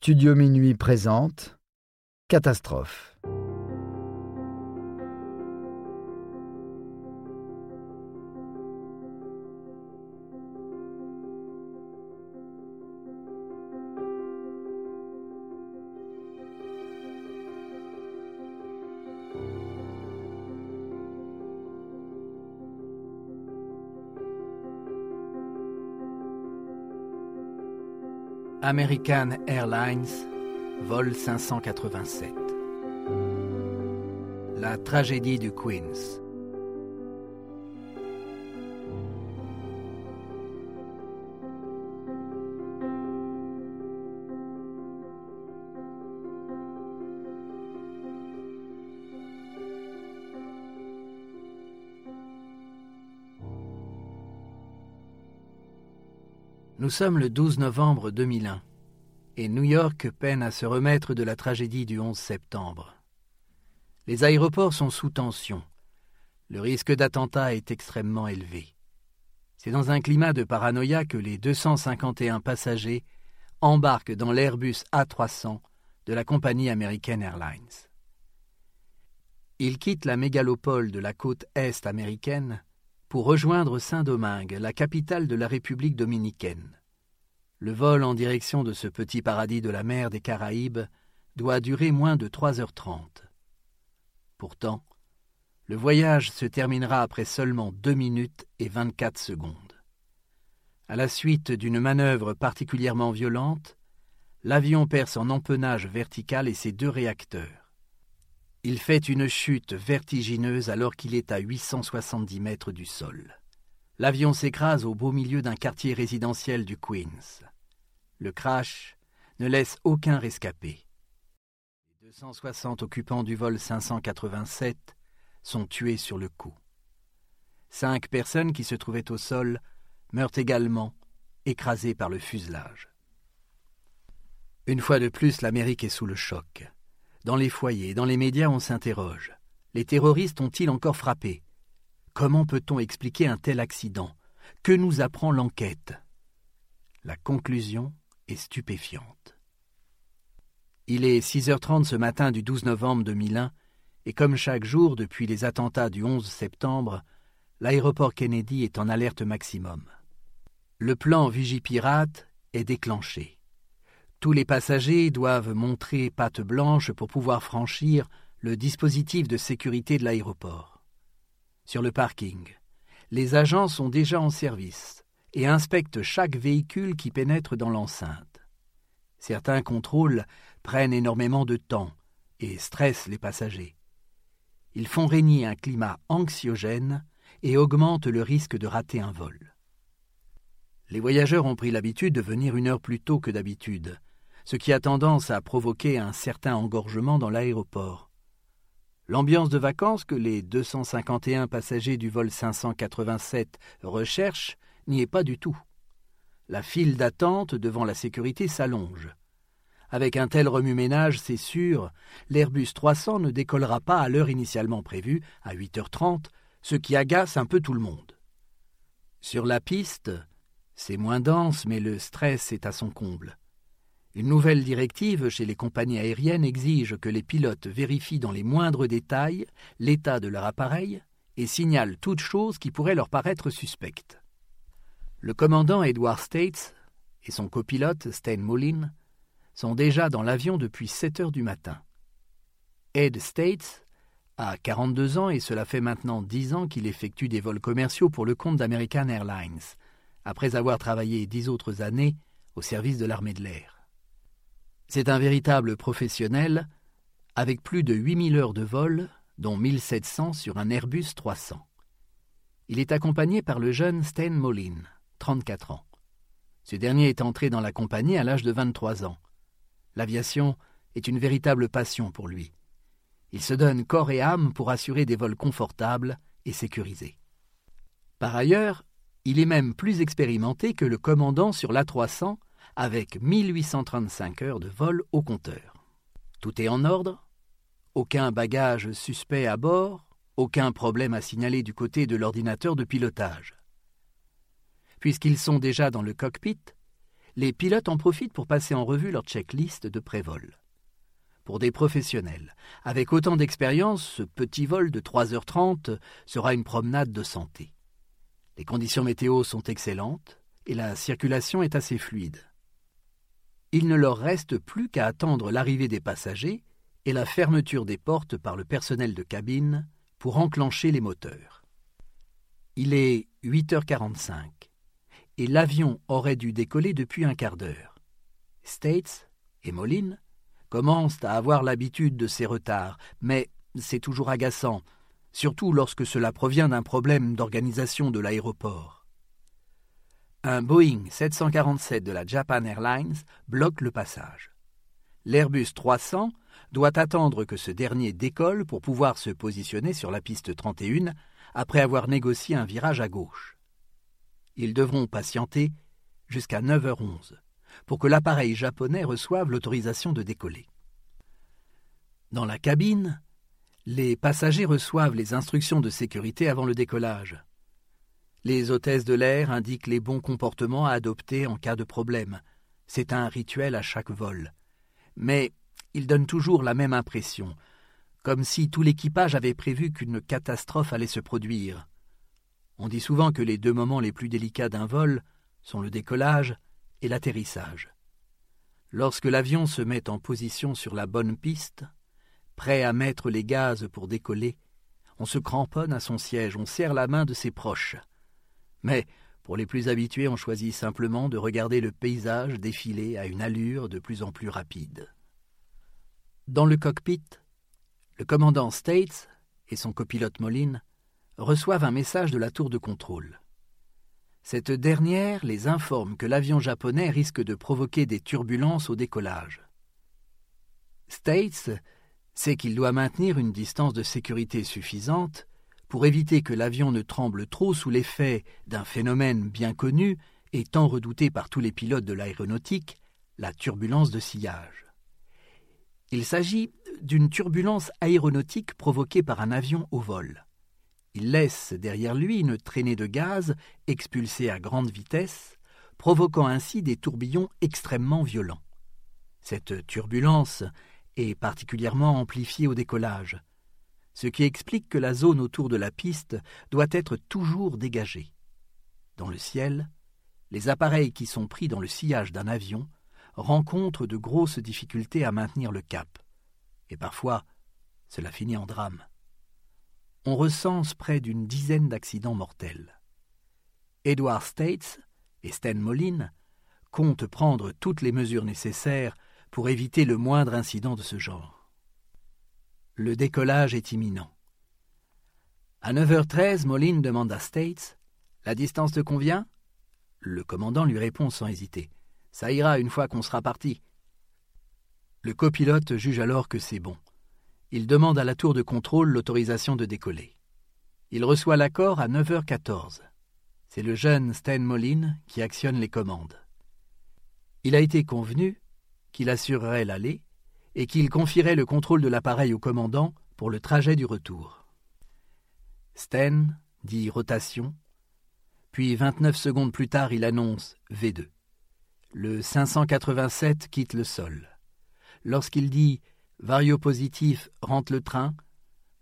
Studio Minuit présente Catastrophe. American Airlines, vol 587. La tragédie du Queens. Nous sommes le 12 novembre 2001 et New York peine à se remettre de la tragédie du 11 septembre. Les aéroports sont sous tension. Le risque d'attentat est extrêmement élevé. C'est dans un climat de paranoïa que les 251 passagers embarquent dans l'Airbus A300 de la compagnie American Airlines. Ils quittent la mégalopole de la côte est américaine pour rejoindre Saint-Domingue, la capitale de la République dominicaine. Le vol en direction de ce petit paradis de la mer des Caraïbes doit durer moins de trois heures trente. Pourtant, le voyage se terminera après seulement deux minutes et vingt-quatre secondes. À la suite d'une manœuvre particulièrement violente, l'avion perd son empennage vertical et ses deux réacteurs. Il fait une chute vertigineuse alors qu'il est à 870 mètres du sol. L'avion s'écrase au beau milieu d'un quartier résidentiel du Queens. Le crash ne laisse aucun rescapé. Les 260 occupants du vol 587 sont tués sur le coup. Cinq personnes qui se trouvaient au sol meurent également, écrasées par le fuselage. Une fois de plus, l'Amérique est sous le choc. Dans les foyers, dans les médias, on s'interroge. Les terroristes ont-ils encore frappé? Comment peut-on expliquer un tel accident? Que nous apprend l'enquête? La conclusion est stupéfiante. Il est 6h30 ce matin du 12 novembre 2001, et comme chaque jour depuis les attentats du 11 septembre, l'aéroport Kennedy est en alerte maximum. Le plan Vigipirate est déclenché. Tous les passagers doivent montrer patte blanche pour pouvoir franchir le dispositif de sécurité de l'aéroport. Sur le parking, les agents sont déjà en service et inspectent chaque véhicule qui pénètre dans l'enceinte. Certains contrôles prennent énormément de temps et stressent les passagers. Ils font régner un climat anxiogène et augmentent le risque de rater un vol. Les voyageurs ont pris l'habitude de venir une heure plus tôt que d'habitude, ce qui a tendance à provoquer un certain engorgement dans l'aéroport. L'ambiance de vacances que les 251 passagers du vol 587 recherchent n'y est pas du tout. La file d'attente devant la sécurité s'allonge. Avec un tel remue-ménage, c'est sûr, l'Airbus 300 ne décollera pas à l'heure initialement prévue, à 8h30, ce qui agace un peu tout le monde. Sur la piste, c'est moins dense, mais le stress est à son comble. Une nouvelle directive chez les compagnies aériennes exige que les pilotes vérifient dans les moindres détails l'état de leur appareil et signalent toute chose qui pourrait leur paraître suspecte. Le commandant Edward States et son copilote Stan Moulin sont déjà dans l'avion depuis 7 heures du matin. Ed States a 42 ans et cela fait maintenant 10 ans qu'il effectue des vols commerciaux pour le compte d'American Airlines, après avoir travaillé dix autres années au service de l'armée de l'air. C'est un véritable professionnel, avec plus de 8000 heures de vol, dont 1700 sur un Airbus 300. Il est accompagné par le jeune Stan Molin, 34 ans. Ce dernier est entré dans la compagnie à l'âge de 23 ans. L'aviation est une véritable passion pour lui. Il se donne corps et âme pour assurer des vols confortables et sécurisés. Par ailleurs, il est même plus expérimenté que le commandant sur l'A300 avec 1835 heures de vol au compteur. Tout est en ordre? Aucun bagage suspect à bord? Aucun problème à signaler du côté de l'ordinateur de pilotage? Puisqu'ils sont déjà dans le cockpit, les pilotes en profitent pour passer en revue leur checklist de prévol. Pour des professionnels, avec autant d'expérience, ce petit vol de 3h30 sera une promenade de santé. Les conditions météo sont excellentes et la circulation est assez fluide. Il ne leur reste plus qu'à attendre l'arrivée des passagers et la fermeture des portes par le personnel de cabine pour enclencher les moteurs. Il est 8h45 et l'avion aurait dû décoller depuis un quart d'heure. States et Moline commencent à avoir l'habitude de ces retards, mais c'est toujours agaçant, surtout lorsque cela provient d'un problème d'organisation de l'aéroport. Un Boeing 747 de la Japan Airlines bloque le passage. L'Airbus 300 doit attendre que ce dernier décolle pour pouvoir se positionner sur la piste 31 après avoir négocié un virage à gauche. Ils devront patienter jusqu'à 9h11 pour que l'appareil japonais reçoive l'autorisation de décoller. Dans la cabine, les passagers reçoivent les instructions de sécurité avant le décollage. Les hôtesses de l'air indiquent les bons comportements à adopter en cas de problème. C'est un rituel à chaque vol. Mais il donne toujours la même impression, comme si tout l'équipage avait prévu qu'une catastrophe allait se produire. On dit souvent que les deux moments les plus délicats d'un vol sont le décollage et l'atterrissage. Lorsque l'avion se met en position sur la bonne piste, prêt à mettre les gaz pour décoller, on se cramponne à son siège, on serre la main de ses proches. Mais, pour les plus habitués, on choisit simplement de regarder le paysage défiler à une allure de plus en plus rapide. Dans le cockpit, le commandant States et son copilote Moline reçoivent un message de la tour de contrôle. Cette dernière les informe que l'avion japonais risque de provoquer des turbulences au décollage. States sait qu'il doit maintenir une distance de sécurité suffisante pour éviter que l'avion ne tremble trop sous l'effet d'un phénomène bien connu et tant redouté par tous les pilotes de l'aéronautique, la turbulence de sillage. Il s'agit d'une turbulence aéronautique provoquée par un avion au vol. Il laisse derrière lui une traînée de gaz expulsée à grande vitesse, provoquant ainsi des tourbillons extrêmement violents. Cette turbulence est particulièrement amplifiée au décollage, ce qui explique que la zone autour de la piste doit être toujours dégagée. Dans le ciel, les appareils qui sont pris dans le sillage d'un avion rencontrent de grosses difficultés à maintenir le cap, et parfois cela finit en drame on recense près d'une dizaine d'accidents mortels. Edward States et Sten Moline comptent prendre toutes les mesures nécessaires pour éviter le moindre incident de ce genre. Le décollage est imminent. À 9h13, Moline demande à States La distance te convient? Le commandant lui répond sans hésiter Ça ira une fois qu'on sera parti. Le copilote juge alors que c'est bon il demande à la tour de contrôle l'autorisation de décoller. Il reçoit l'accord à 9h14. C'est le jeune Sten Moline qui actionne les commandes. Il a été convenu qu'il assurerait l'aller et qu'il confierait le contrôle de l'appareil au commandant pour le trajet du retour. Sten dit rotation, puis 29 secondes plus tard il annonce V2. Le 587 quitte le sol. Lorsqu'il dit Variopositif rentre le train.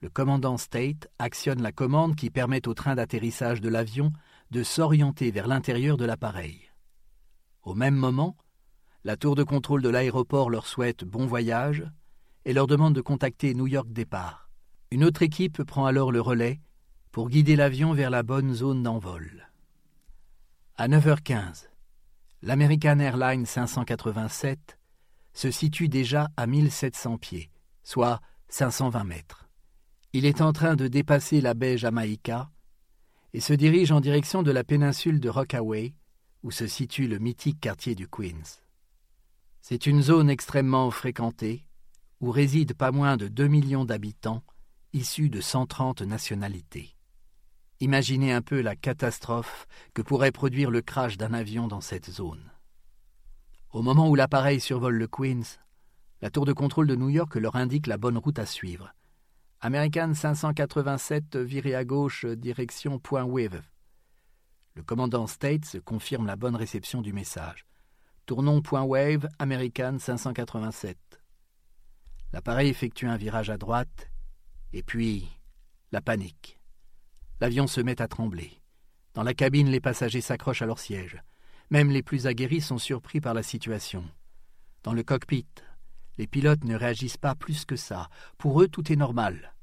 Le commandant State actionne la commande qui permet au train d'atterrissage de l'avion de s'orienter vers l'intérieur de l'appareil. Au même moment, la tour de contrôle de l'aéroport leur souhaite bon voyage et leur demande de contacter New York Départ. Une autre équipe prend alors le relais pour guider l'avion vers la bonne zone d'envol. À 9h15, l'American Airlines 587 se situe déjà à 1700 pieds, soit 520 mètres. Il est en train de dépasser la baie Jamaïca et se dirige en direction de la péninsule de Rockaway, où se situe le mythique quartier du Queens. C'est une zone extrêmement fréquentée, où résident pas moins de 2 millions d'habitants, issus de 130 nationalités. Imaginez un peu la catastrophe que pourrait produire le crash d'un avion dans cette zone. Au moment où l'appareil survole le Queens, la tour de contrôle de New York leur indique la bonne route à suivre. American 587 viré à gauche, direction Point Wave. Le commandant States confirme la bonne réception du message. Tournons point wave, American 587. L'appareil effectue un virage à droite, et puis la panique. L'avion se met à trembler. Dans la cabine, les passagers s'accrochent à leur siège. Même les plus aguerris sont surpris par la situation. Dans le cockpit, les pilotes ne réagissent pas plus que ça. Pour eux, tout est normal.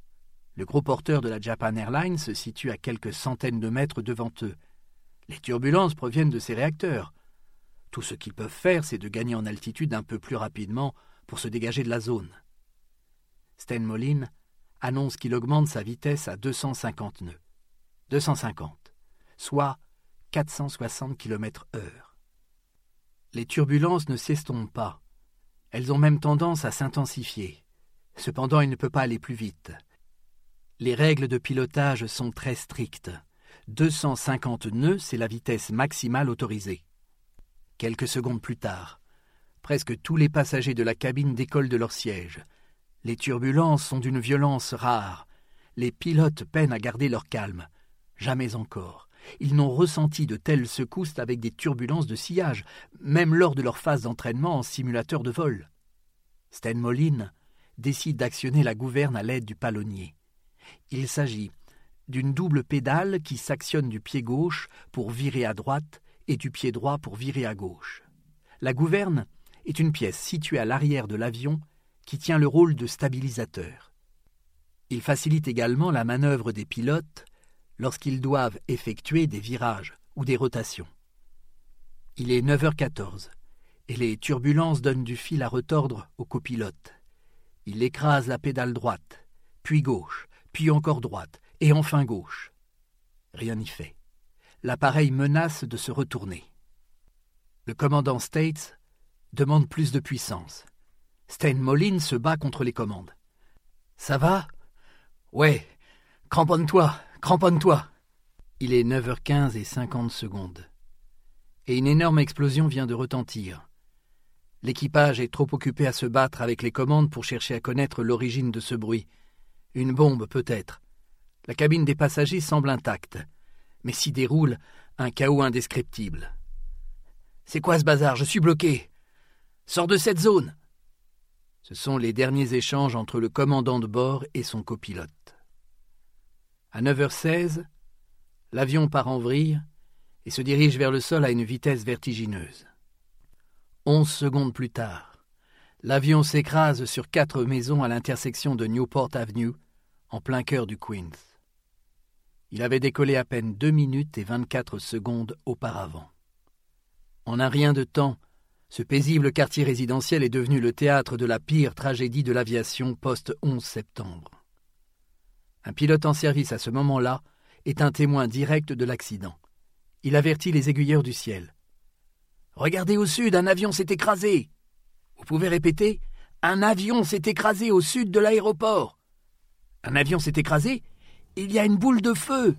Le gros porteur de la Japan Airlines se situe à quelques centaines de mètres devant eux. Les turbulences proviennent de ces réacteurs. Tout ce qu'ils peuvent faire, c'est de gagner en altitude un peu plus rapidement pour se dégager de la zone. Sten Moline annonce qu'il augmente sa vitesse à 250 nœuds. 250, soit 460 km/h. Les turbulences ne s'estompent pas. Elles ont même tendance à s'intensifier. Cependant, il ne peut pas aller plus vite. Les règles de pilotage sont très strictes. 250 nœuds, c'est la vitesse maximale autorisée. Quelques secondes plus tard, presque tous les passagers de la cabine décollent de leur siège. Les turbulences sont d'une violence rare. Les pilotes peinent à garder leur calme. Jamais encore. Ils n'ont ressenti de telles secousses avec des turbulences de sillage, même lors de leur phase d'entraînement en simulateur de vol. Sten Moline décide d'actionner la gouverne à l'aide du palonnier. Il s'agit d'une double pédale qui s'actionne du pied gauche pour virer à droite et du pied droit pour virer à gauche. La gouverne est une pièce située à l'arrière de l'avion qui tient le rôle de stabilisateur. Il facilite également la manœuvre des pilotes lorsqu'ils doivent effectuer des virages ou des rotations. Il est 9h14 et les turbulences donnent du fil à retordre au copilote. Il écrase la pédale droite, puis gauche, puis encore droite, et enfin gauche. Rien n'y fait. L'appareil menace de se retourner. Le commandant States demande plus de puissance. Stein Moline se bat contre les commandes. Ça va? Ouais. Cramponne-toi, cramponne-toi. Il est 9h15 et 50 secondes. Et une énorme explosion vient de retentir. L'équipage est trop occupé à se battre avec les commandes pour chercher à connaître l'origine de ce bruit. Une bombe, peut-être. La cabine des passagers semble intacte, mais s'y déroule un chaos indescriptible. C'est quoi ce bazar? Je suis bloqué. Sors de cette zone. Ce sont les derniers échanges entre le commandant de bord et son copilote. À 9h16, l'avion part en vrille et se dirige vers le sol à une vitesse vertigineuse. Onze secondes plus tard, l'avion s'écrase sur quatre maisons à l'intersection de Newport Avenue, en plein cœur du Queens. Il avait décollé à peine deux minutes et vingt-quatre secondes auparavant. En un rien de temps, ce paisible quartier résidentiel est devenu le théâtre de la pire tragédie de l'aviation post-11 septembre. Un pilote en service à ce moment-là est un témoin direct de l'accident. Il avertit les aiguilleurs du ciel. Regardez au sud, un avion s'est écrasé. Vous pouvez répéter Un avion s'est écrasé au sud de l'aéroport. Un avion s'est écrasé Il y a une boule de feu